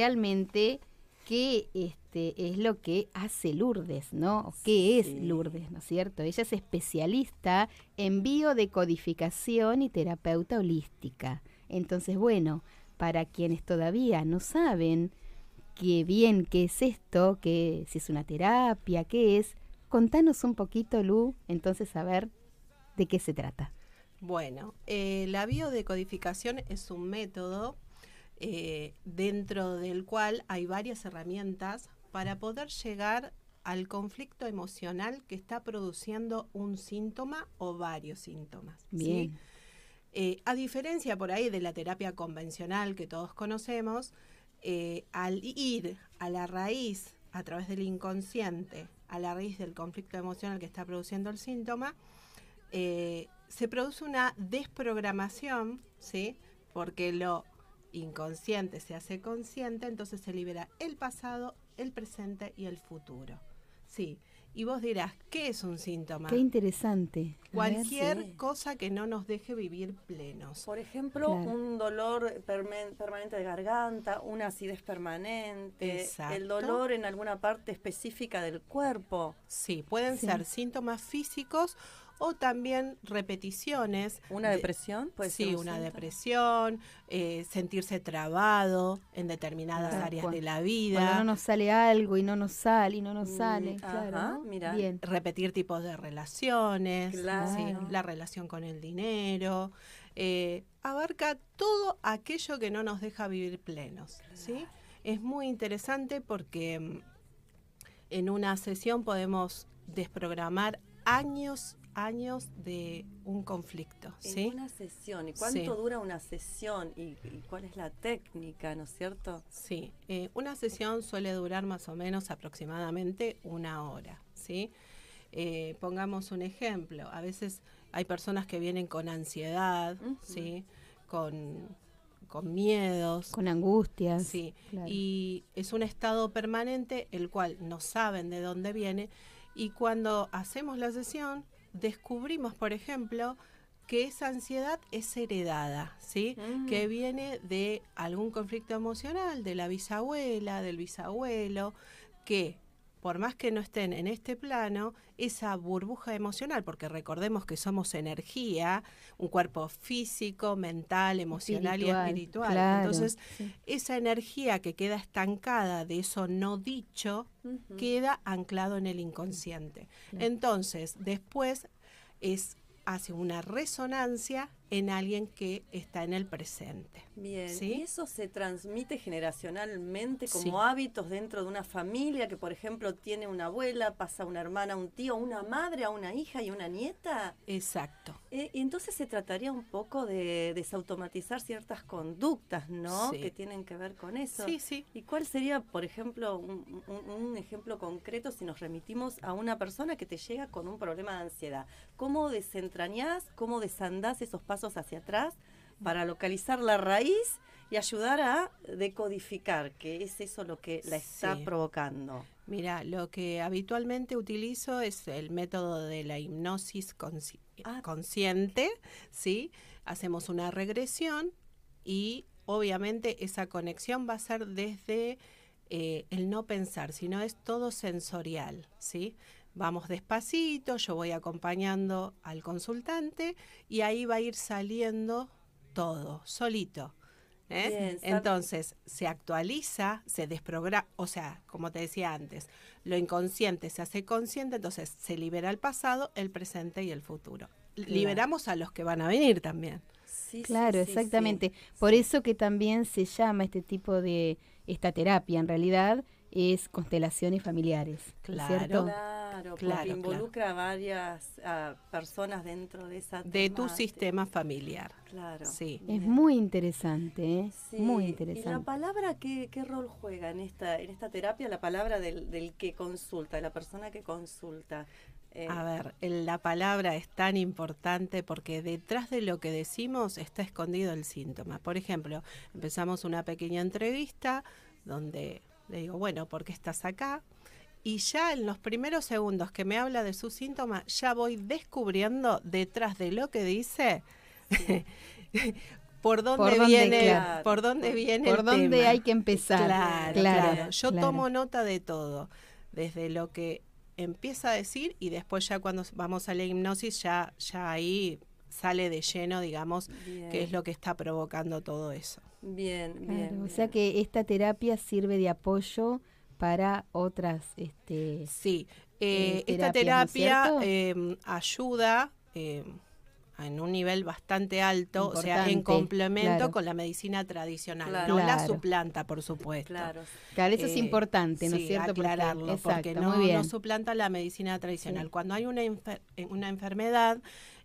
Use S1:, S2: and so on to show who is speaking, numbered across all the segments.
S1: realmente qué este, es lo que hace Lourdes, ¿no? ¿Qué es Lourdes, ¿no es cierto? Ella es especialista en biodecodificación y terapeuta holística. Entonces, bueno, para quienes todavía no saben qué bien qué es esto, qué si es una terapia, qué es, contanos un poquito, Lu, entonces a ver de qué se trata.
S2: Bueno, eh, la biodecodificación es un método eh, dentro del cual hay varias herramientas para poder llegar al conflicto emocional que está produciendo un síntoma o varios síntomas. Bien. Eh, a diferencia por ahí de la terapia convencional que todos conocemos, eh, al ir a la raíz, a través del inconsciente, a la raíz del conflicto emocional que está produciendo el síntoma, eh, se produce una desprogramación, ¿sí? Porque lo inconsciente se hace consciente, entonces se libera el pasado, el presente y el futuro. Sí, y vos dirás, ¿qué es un síntoma?
S1: Qué interesante.
S2: Cualquier cosa que no nos deje vivir plenos.
S3: Por ejemplo, un dolor permanente de garganta, una acidez permanente, el dolor en alguna parte específica del cuerpo.
S2: Sí, pueden ser síntomas físicos o también repeticiones.
S3: ¿Una depresión?
S2: Puede sí, una depresión, eh, sentirse trabado en determinadas áreas de la vida.
S1: Cuando no nos sale algo y no nos sale y no nos mm, sale, claro.
S2: Bien. Repetir tipos de relaciones, la relación con el dinero. Eh, abarca todo aquello que no nos deja vivir plenos. ¿sí? Es muy interesante porque mm, en una sesión podemos desprogramar años años de un conflicto. ¿sí?
S3: En una sesión. ¿Y cuánto dura una sesión? ¿Y, cuál es la técnica, no es cierto?
S2: Sí, eh, una sesión suele durar más o menos aproximadamente una hora. ¿sí? Eh, pongamos un ejemplo. A veces hay personas que vienen con ansiedad, ¿sí? con, con miedos.
S1: Con angustias.
S2: Sí, y es un estado permanente el cual no saben de dónde viene y cuando hacemos la sesión descubrimos, por ejemplo, que esa ansiedad es heredada, ¿sí? Mm. Que viene de algún conflicto emocional, de la bisabuela, del bisabuelo, que por más que no estén en este plano, esa burbuja emocional, porque recordemos que somos energía, un cuerpo físico, mental, emocional y espiritual. Entonces, esa energía que queda estancada de eso no dicho, queda anclado en el inconsciente. Entonces, después es hace una resonancia en alguien que está en el presente.
S3: Bien, y eso se transmite generacionalmente como hábitos dentro de una familia que, por ejemplo, tiene una abuela, pasa una hermana, un tío, una madre a una hija y una nieta.
S2: Exacto.
S3: Eh, entonces se trataría un poco de desautomatizar ciertas conductas, ¿no? Que tienen que ver con eso.
S2: Sí, sí.
S3: ¿Y cuál sería, por ejemplo, un, un ejemplo concreto si nos remitimos a una persona que te llega con un problema de ansiedad? ¿Cómo desentrañás, cómo desandás esos pasos hacia atrás para localizar la raíz y ayudar a decodificar, que es eso lo que la está provocando.
S2: Mira, lo que habitualmente utilizo es el método de la hipnosis ah. consciente, ¿sí? Hacemos una regresión y obviamente esa conexión va a ser desde eh, el no pensar, sino es todo sensorial, ¿sí? Vamos despacito, yo voy acompañando al consultante y ahí va a ir saliendo todo, solito. ¿eh? Entonces, se actualiza, se desprograma, o sea, como te decía antes, lo inconsciente se hace consciente, entonces se libera el pasado, el presente y el futuro. Liberamos a los que van a venir también.
S1: Sí, claro, exactamente. Por eso que también se llama este tipo de, esta terapia en realidad, es constelaciones familiares.
S3: Claro. Claro, porque involucra a varias personas dentro de esa
S2: de tu sistema familiar.
S3: Claro.
S2: Sí.
S1: Es muy interesante, ¿eh? Muy interesante.
S3: ¿Y la palabra qué, qué, rol juega en esta en esta terapia? La palabra del, del que consulta, de la persona que consulta.
S2: Eh, a ver, la palabra es tan importante porque detrás de lo que decimos está escondido el síntoma. Por ejemplo, empezamos una pequeña entrevista donde le digo, bueno, ¿por qué estás acá? y ya en los primeros segundos que me habla de su síntoma, ya voy descubriendo detrás de lo que dice por dónde,
S1: Por dónde,
S2: viene,
S3: claro.
S2: por dónde viene
S1: ¿Por
S2: el
S1: dónde
S2: tema.
S1: hay que empezar?
S2: Claro,
S1: Claro,
S2: claro. Yo
S1: claro.
S2: tomo nota de todo, desde lo que empieza a decir y después ya cuando vamos a la hipnosis ya, ya ahí sale de lleno, digamos,
S3: Bien,
S2: qué es lo que está provocando todo eso.
S3: Bien,
S1: Claro,
S3: bien.
S1: o sea que esta terapia sirve de apoyo para otras este
S2: Sí,
S1: Eh,
S2: eh, esta
S1: ¿no es
S2: terapia eh, ayuda eh, en un nivel bastante alto, o sea, en complemento
S1: claro.
S2: con la medicina tradicional.
S3: Claro.
S2: No la suplanta, por supuesto.
S3: Claro.
S1: Claro, eso es
S2: Eh,
S1: importante, ¿no es
S2: sí,
S1: cierto? Porque-
S2: aclararlo, porque
S1: exacto,
S2: no,
S1: muy bien.
S2: no suplanta la medicina tradicional.
S1: Sí.
S2: Cuando hay una, enfer- eh, una enfermedad,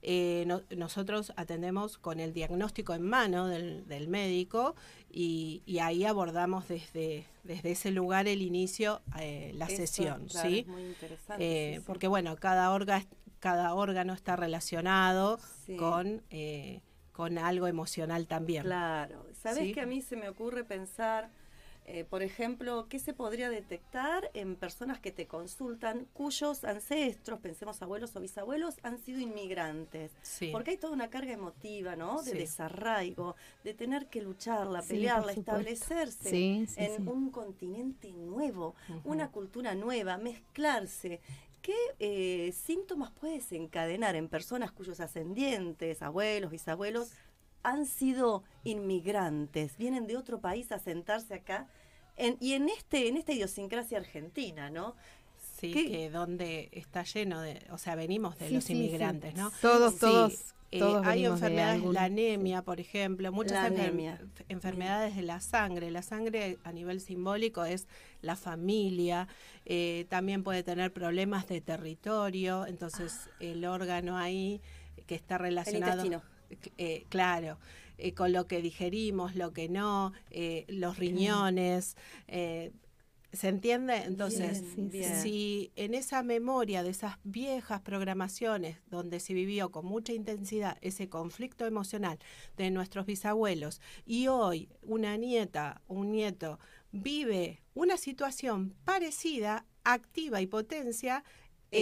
S2: eh, no- nosotros atendemos con el diagnóstico en mano del, del médico y, y ahí abordamos desde, desde ese lugar el inicio, eh, la
S3: Eso,
S2: sesión,
S3: claro,
S2: ¿sí?
S3: es muy interesante.
S2: Eh,
S3: sí.
S2: Porque bueno, cada, orga, cada órgano está relacionado
S3: Sí.
S2: con, eh, con algo emocional también.
S3: Claro. ¿Sabes
S2: Sí.
S3: que a mí se me ocurre pensar, eh, por ejemplo, qué se podría detectar en personas que te consultan cuyos ancestros, pensemos abuelos o bisabuelos, han sido inmigrantes?
S2: Sí.
S3: Porque hay toda una carga emotiva, ¿no? De
S2: Sí.
S3: desarraigo, de tener que lucharla, pelearla, establecerse en un continente nuevo, una cultura nueva, mezclarse. ¿Qué eh, síntomas puede desencadenar en personas cuyos ascendientes, abuelos, bisabuelos, han sido inmigrantes, vienen de otro país a sentarse acá? En- y en este en esta idiosincrasia argentina, ¿no?
S2: Sí,
S3: ¿Qué?
S2: que donde está lleno de, o sea, venimos de
S1: Sí,
S2: los
S1: sí, sí.
S2: inmigrantes, ¿no?
S1: Todos,
S2: Sí,
S1: todos,
S2: eh,
S1: todos
S2: hay
S1: de
S2: enfermedades,
S1: algún-
S2: la anemia, por ejemplo, muchas
S3: La
S2: enfer- enfermedades de la sangre. La sangre a nivel simbólico es la familia, eh, también puede tener problemas de territorio, entonces el órgano ahí que está
S3: El
S2: relacionado,
S3: intestino.
S2: Eh, claro, eh, con lo que digerimos, lo que no, eh, los riñones. eh, ¿Se entiende? Entonces,
S1: Bien, sí,
S3: bien.
S2: si en esa memoria de esas viejas programaciones donde se vivió con mucha intensidad ese conflicto emocional de nuestros bisabuelos y hoy una nieta, un nieto vive una situación parecida, activa y potencia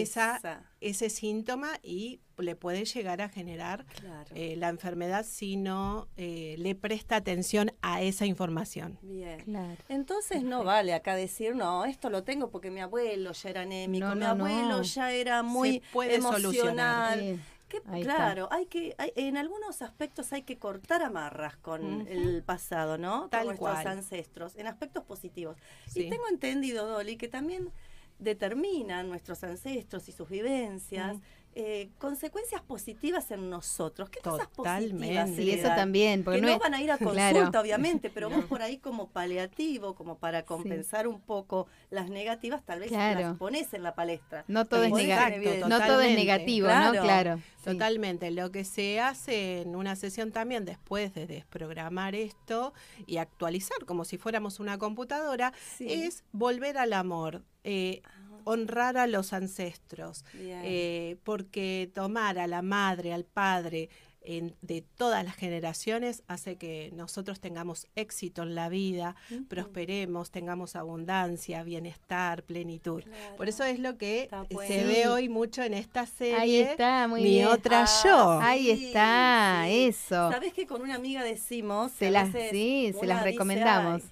S2: esa,
S3: Esa,
S2: ese síntoma y le puede llegar a generar
S3: claro.
S2: eh, la enfermedad si no eh, le presta atención a esa información.
S3: Bien.
S1: Claro.
S3: Entonces no vale acá decir, no, esto lo tengo porque mi abuelo ya era anémico,
S1: No,
S3: mi
S1: no,
S3: abuelo
S1: no.
S3: ya era muy
S2: puede
S3: emocional.
S2: solucionar.
S1: Sí.
S3: Que,
S1: Ahí está.
S3: claro, hay que, hay- en algunos aspectos hay que cortar amarras con el pasado, ¿no?
S2: Tal
S3: con nuestros
S2: cual.
S3: ancestros, en aspectos positivos.
S2: Sí.
S3: Y tengo entendido, Dolly, que también determinan nuestros ancestros y sus vivencias. Eh, consecuencias positivas en nosotros. ¿Qué cosas positivas?
S1: Sí, eso también, porque
S3: que
S1: no,
S3: no,
S1: es-
S3: van a ir a consulta,
S1: Claro.
S3: obviamente, pero vos por ahí como paliativo, como para compensar un poco las negativas, tal vez
S1: Claro.
S3: las pones en la palestra.
S1: no todo es negativo, no todo es negativo,
S3: Claro.
S1: ¿no? Claro. sí.
S2: Totalmente. Lo que se hace en una sesión también después de desprogramar esto y actualizar como si fuéramos una computadora
S3: Sí.
S2: es volver al amor, eh, honrar a los ancestros, eh, porque tomar a la madre, al padre en- de todas las generaciones hace que nosotros tengamos éxito en la vida, prosperemos, tengamos abundancia, bienestar, plenitud.
S3: Claro.
S2: Por eso es lo que se ve hoy mucho en esta serie.
S1: Ahí está, muy
S2: Mi
S1: bien.
S2: otra
S3: Ah,
S2: yo.
S1: Ahí
S3: Sí,
S1: está,
S3: sí.
S1: eso.
S3: Sabes que con una amiga decimos.
S1: Se las- sí, se las recomendamos.
S3: "Ay,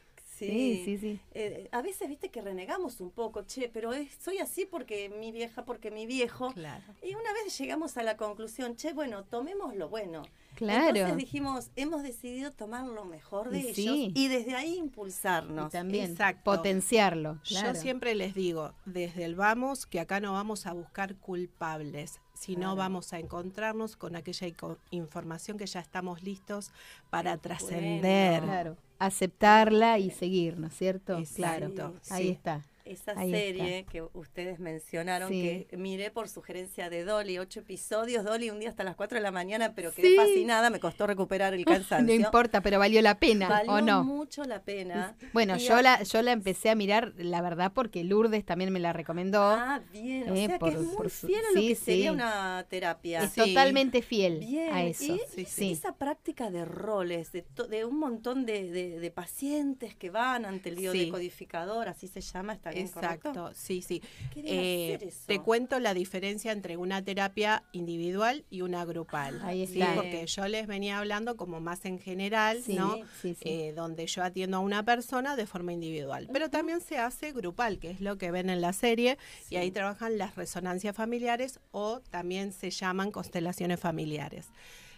S1: Sí, sí, sí.
S3: Eh, a veces viste que renegamos un poco, che, pero es- soy así porque mi vieja, porque mi viejo.
S2: Claro.
S3: Y una vez llegamos a la conclusión, che, bueno, tomemos lo bueno.
S1: Claro.
S3: Entonces dijimos, hemos decidido tomar lo mejor de
S1: Y
S3: ellos
S1: sí.
S3: y desde ahí
S1: Y
S3: impulsarnos.
S1: también
S2: Exacto.
S1: potenciarlo. claro.
S2: Yo siempre les digo, desde el vamos, que acá no vamos a buscar culpables, sino
S3: Claro.
S2: vamos a encontrarnos con aquella información que ya estamos listos para trascender.
S3: bueno.
S1: Claro. Aceptarla y seguir, ¿no es cierto?
S2: Exacto,
S1: Claro. Ahí está.
S3: Esa
S1: Ahí
S3: serie que ustedes mencionaron,
S1: Sí.
S3: que miré por sugerencia de Dolly, ocho episodios, Dolly un día hasta las 4 de la mañana, pero quedé
S1: Sí.
S3: fascinada, me costó recuperar el cansancio.
S1: No importa, pero valió la pena,
S3: Valió
S1: ¿o no?
S3: mucho la pena.
S1: Bueno,
S3: Y
S1: yo
S3: a-
S1: la, yo la empecé a mirar, la verdad, porque Lourdes también me la recomendó.
S3: Ah, bien, o
S1: Eh,
S3: sea
S1: por-
S3: que es muy fiel a lo
S1: sí,
S3: que sería una terapia.
S1: es totalmente fiel
S3: Bien,
S1: a eso.
S3: y
S2: Sí,
S1: sí.
S3: esa práctica de roles, de, to- de un montón de, de- de pacientes que van ante el biodecodificador, así se llama esta
S2: Exacto, sí, sí. Eh,
S3: hacer eso.
S2: te cuento la diferencia entre una terapia individual y una grupal.
S1: Ahí
S2: Sí,
S1: está.
S2: porque yo les venía hablando como más en general,
S1: Sí,
S2: ¿no?
S1: sí, sí.
S2: Eh, donde yo atiendo a una persona de forma individual. Pero también se hace grupal, que es lo que ven en la serie, y ahí trabajan las resonancias familiares o también se llaman constelaciones familiares.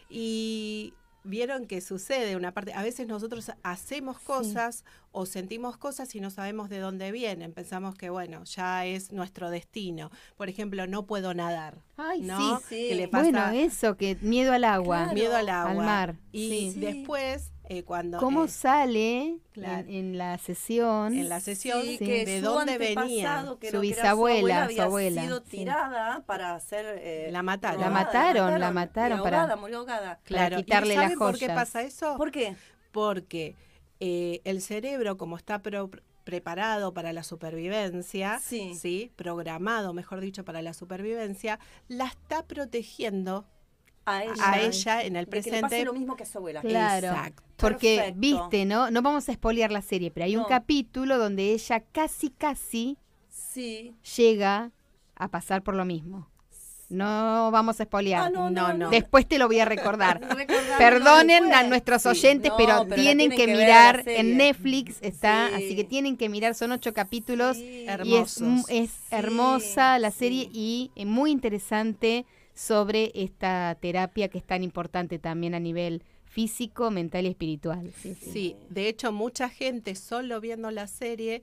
S2: Y vieron que sucede una parte, a veces nosotros hacemos cosas o sentimos cosas y no sabemos de dónde vienen, pensamos que bueno, ya es nuestro destino. Por ejemplo, no puedo nadar.
S1: Ay,
S2: ¿no?
S3: sí,
S2: le pasa
S1: Bueno, eso, que miedo al agua.
S3: Claro.
S2: miedo al agua.
S1: Al mar,
S2: Y.
S1: Sí.
S2: después, eh, cuando...
S1: ¿Cómo
S2: eh,
S1: sale
S2: claro.
S1: en, en la sesión?
S2: en la sesión
S3: Sí,
S1: Sí.
S3: que
S2: de
S3: su
S2: dónde venía.
S3: que
S1: Su bisabuela, su
S3: había
S1: abuela,
S3: sido
S1: sí.
S3: tirada para hacer eh,
S2: La mataron.
S1: La mataron, la mataron para-
S3: murió ahogada.
S2: Claro, ¿y
S1: quitarle las
S2: saben por qué pasa eso?
S3: ¿Por qué?
S2: Porque eh, el cerebro, como está pro- preparado para la supervivencia,
S3: Sí.
S2: programado, mejor dicho, para la supervivencia, la está protegiendo
S3: A ella.
S2: a ella en el
S3: de que le pase
S2: presente.
S3: lo mismo que a su abuela.
S1: Claro.
S2: Exacto.
S1: Porque,
S3: Perfecto.
S1: viste, ¿no? No vamos a espolear la serie, pero hay un capítulo donde ella casi, casi
S3: Sí.
S1: llega a pasar por lo mismo. No vamos a espolear.
S3: Ah, no, no,
S2: No.
S1: Después te lo voy a recordar. Perdonen a nuestros
S2: Sí.
S1: oyentes,
S3: No,
S1: pero, tienen
S3: tienen
S1: que, mirar en Netflix, está,
S3: Sí.
S1: así que tienen que mirar, son ocho capítulos
S3: Sí.
S1: y es, es
S3: Sí,
S1: hermosa la serie
S3: sí.
S1: y muy interesante sobre esta terapia que es tan importante también a nivel físico, mental y espiritual. Sí, sí.
S2: Sí, de hecho, mucha gente solo viendo la serie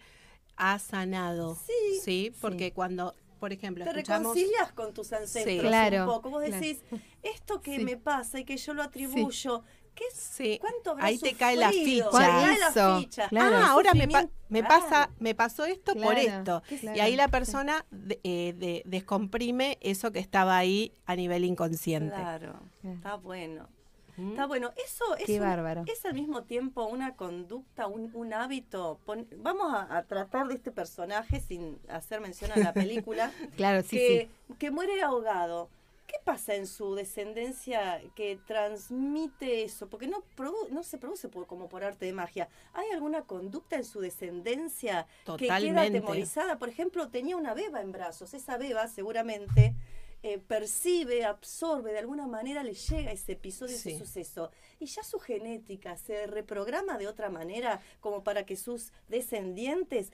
S2: ha sanado.
S3: Sí.
S2: Sí, porque cuando, por ejemplo,
S3: Te
S2: escuchamos.
S3: reconcilias con tus ancestros
S2: Sí.
S1: Claro,
S3: un poco. Vos
S1: claro.
S3: decís, esto que
S2: Sí.
S3: me pasa y que yo lo atribuyo, ¿qué?
S2: Sí,
S3: ¿Cuánto habrá
S2: ahí te cae la
S3: sufrido?
S2: ficha.
S3: Te cae la
S1: Eso,
S3: ficha.
S1: claro.
S2: Ah,
S3: El
S2: ahora me, pa- me
S3: claro.
S2: pasa, me pasó esto por esto.
S1: claro.
S2: Y ahí la persona de- eh, de- descomprime eso que estaba ahí a nivel inconsciente.
S3: Claro,
S1: Claro.
S3: está bueno.
S2: ¿Mm?
S3: Está bueno. Eso es,
S1: Qué
S3: un-
S1: bárbaro.
S3: es al mismo tiempo una conducta, un, un hábito. Pon- vamos a, a tratar de este personaje sin hacer mención a la película.
S1: Claro, sí,
S3: que,
S1: sí.
S3: que muere ahogado. ¿Qué pasa en su descendencia que transmite eso? Porque no, no se produce por- como por arte de magia. ¿Hay alguna conducta en su descendencia que queda atemorizada? Por ejemplo, tenía una beba en brazos. Esa beba seguramente eh, percibe, absorbe, de alguna manera le llega ese episodio,
S2: Sí.
S3: ese suceso. Y ya su genética se reprograma de otra manera como para que sus descendientes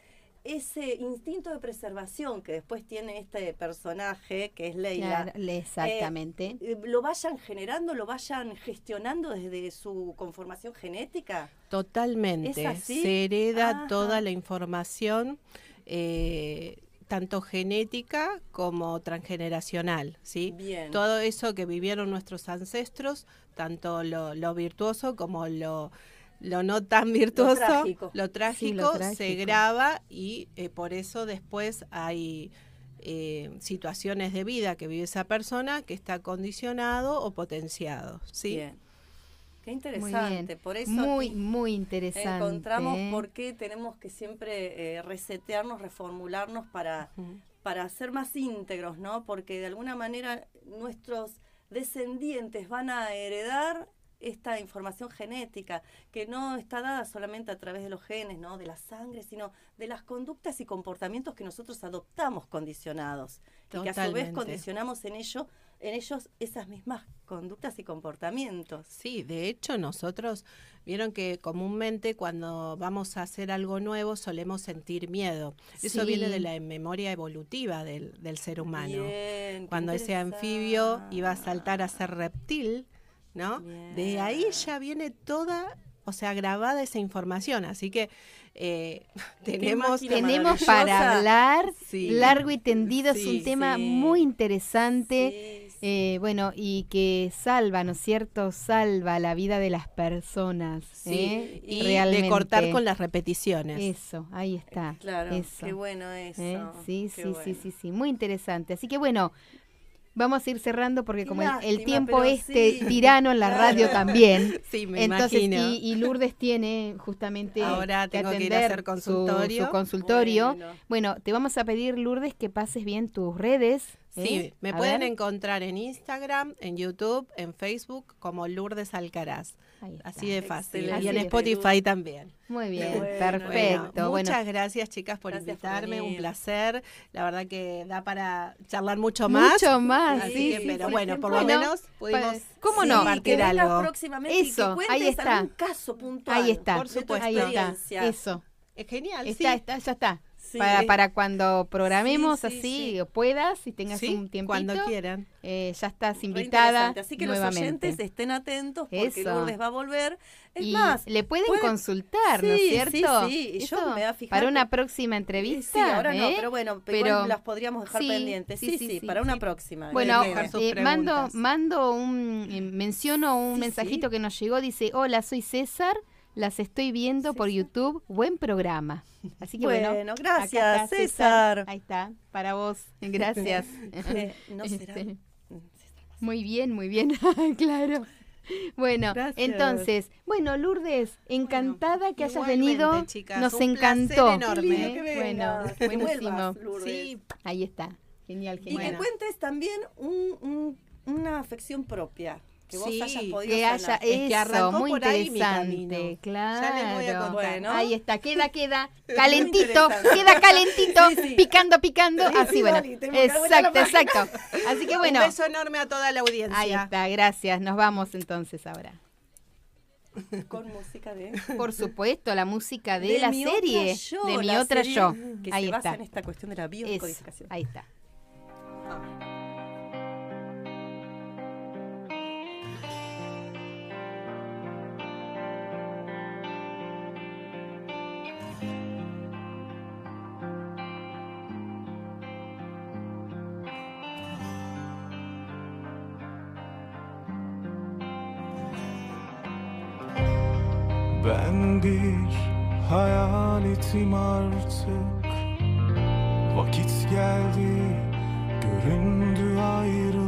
S3: ese instinto de preservación que después tiene este personaje, que es Leila,
S1: Claro, le- exactamente.
S3: eh, lo vayan generando, lo vayan gestionando desde su conformación genética.
S2: Totalmente.
S3: ¿Es así?
S2: Se hereda
S3: Ajá.
S2: toda la información, eh, tanto genética como transgeneracional, ¿sí?
S3: Bien.
S2: Todo eso que vivieron nuestros ancestros, tanto lo, lo virtuoso como lo, lo no tan virtuoso,
S3: trágico.
S2: lo trágico,
S1: lo
S2: se graba y eh, por eso después hay eh, situaciones de vida que vive esa persona que está condicionado o potenciado, ¿sí?
S3: Bien. Qué
S1: Muy
S3: interesante.
S1: bien.
S3: Por eso
S1: muy, muy interesante.
S3: encontramos
S1: ¿eh?
S3: por qué tenemos que siempre eh, resetearnos, reformularnos para, para ser más íntegros, ¿no? Porque de alguna manera nuestros descendientes van a heredar esta información genética que no está dada solamente a través de los genes, ¿no? De la sangre, sino de las conductas y comportamientos que nosotros adoptamos condicionados y que a su vez condicionamos en ello en ellos esas mismas conductas y comportamientos.
S2: Sí, de hecho nosotros vieron que comúnmente cuando vamos a hacer algo nuevo solemos sentir miedo. Eso viene de la memoria evolutiva del, del ser humano.
S3: Bien,
S2: Cuando ese anfibio iba a saltar a ser reptil, ¿no? De ahí ya viene toda, o sea, grabada esa información. Así que eh, tenemos...
S1: Tenemos para hablar
S2: Sí.
S1: largo y tendido, es un tema
S3: sí.
S1: muy interesante. Eh, bueno, y que salva, ¿no es cierto? Salva la vida de las personas.
S2: Sí,
S1: ¿eh?
S2: y
S1: Realmente.
S2: de cortar con las repeticiones.
S1: Eso, ahí está.
S3: Claro,
S1: eso.
S3: qué bueno eso.
S1: ¿eh? Sí,
S3: qué
S1: sí, sí, sí, sí, muy interesante. Así que bueno, vamos a ir cerrando porque como el, tiempo este
S3: sí.
S1: tirano en la radio también.
S2: Sí, me
S1: Entonces,
S2: imagino.
S1: y, y Lourdes tiene justamente
S2: Ahora
S1: que
S2: tengo que ir a
S1: atender
S2: hacer
S1: su-
S2: consultorio.
S1: Su, consultorio.
S3: Bueno.
S1: Bueno, te vamos a pedir, Lourdes, que pases bien tus redes.
S2: Sí,
S1: ¿eh?
S2: me
S1: A
S2: pueden
S1: ver.
S2: encontrar en Instagram, en YouTube, en Facebook como Lourdes Alcaraz. Así de fácil.
S3: Excelente.
S2: Y en Spotify también.
S1: Muy bien,
S3: Bueno,
S1: perfecto.
S2: Bueno,
S1: Bueno,
S2: muchas gracias chicas por
S3: Gracias por
S2: invitarme, un placer. La verdad que da para charlar mucho más.
S1: mucho más, sí,
S2: que,
S1: sí,
S2: pero
S1: sí.
S2: bueno, por
S1: Bueno,
S2: lo menos pudimos
S1: pa- ¿cómo
S3: Sí,
S1: no?
S3: que
S2: compartir algo.
S3: próximamente y
S1: Eso,
S3: que
S1: ahí está.
S3: algún caso puntual.
S1: ahí está.
S2: por supuesto.
S1: Ahí está. Eso.
S2: Es genial,
S1: Está,
S2: sí.
S1: está, ya está.
S3: Sí.
S1: Para, para cuando programemos
S2: Sí, sí,
S1: así,
S2: sí.
S1: o puedas, y tengas un tiempito,
S2: cuando quieran.
S1: eh, ya estás invitada.
S3: Así que
S1: nuevamente.
S3: los oyentes estén atentos porque
S1: Eso.
S3: Lourdes va a volver. Es
S1: y
S3: más,
S1: le pueden
S3: puede-
S1: consultar, ¿no es cierto?
S3: sí, sí, yo me voy a fijar
S1: Para una próxima entrevista.
S3: sí, ahora no,
S1: ¿eh?
S3: pero bueno,
S1: Pero-
S3: igual las podríamos dejar pendientes.
S1: sí,
S3: Sí, para una próxima.
S1: Bueno, eh, mando, mando un, eh, menciono un mensajito que nos llegó, dice, hola, soy César, las estoy viendo por. YouTube, buen programa. Así que bueno,
S3: Bueno, gracias,
S1: está
S3: César.
S1: Ahí está, para vos, gracias.
S3: Eh, no será.
S1: Este,
S3: Mm,
S1: Muy bien, muy bien, claro. Bueno,
S3: Gracias.
S1: entonces, bueno, Lourdes, encantada que hayas venido.
S2: chicas,
S1: Nos
S2: un
S1: encantó.
S2: enorme.
S1: ¿eh? Bueno, buenísimo.
S3: vuelvas.
S2: Sí,
S1: Ahí está. Genial,
S3: Y
S1: genial.
S3: que cuentes también un- un- una afección propia. Que vos
S2: Sí,
S3: hayas podido
S1: que haya.
S2: Es que
S1: eso,
S2: arrancó
S1: muy
S2: por ahí mi
S1: interesante,
S2: camino.
S1: claro.
S2: Ya les voy a contar.
S3: Bueno.
S1: Ahí está, queda, queda calentito, queda calentito,
S3: Sí, sí.
S1: picando, picando,
S3: Sí,
S1: así
S3: sí,
S1: bueno. Exacto, exacto. Así que bueno,
S2: Un beso enorme a toda la audiencia.
S1: ahí está, gracias. Nos vamos entonces ahora.
S3: Con música de.
S1: Por supuesto, la música de, la serie,
S3: Yo,
S1: de mi otra
S3: serie
S1: yo.
S3: Que
S1: Ahí
S3: se basa
S1: está.
S3: en esta cuestión de la
S1: Eso,
S3: biodescodificación.
S1: ahí está.
S4: Ben bir hayaletim artık. Vakit geldi göründü ayrı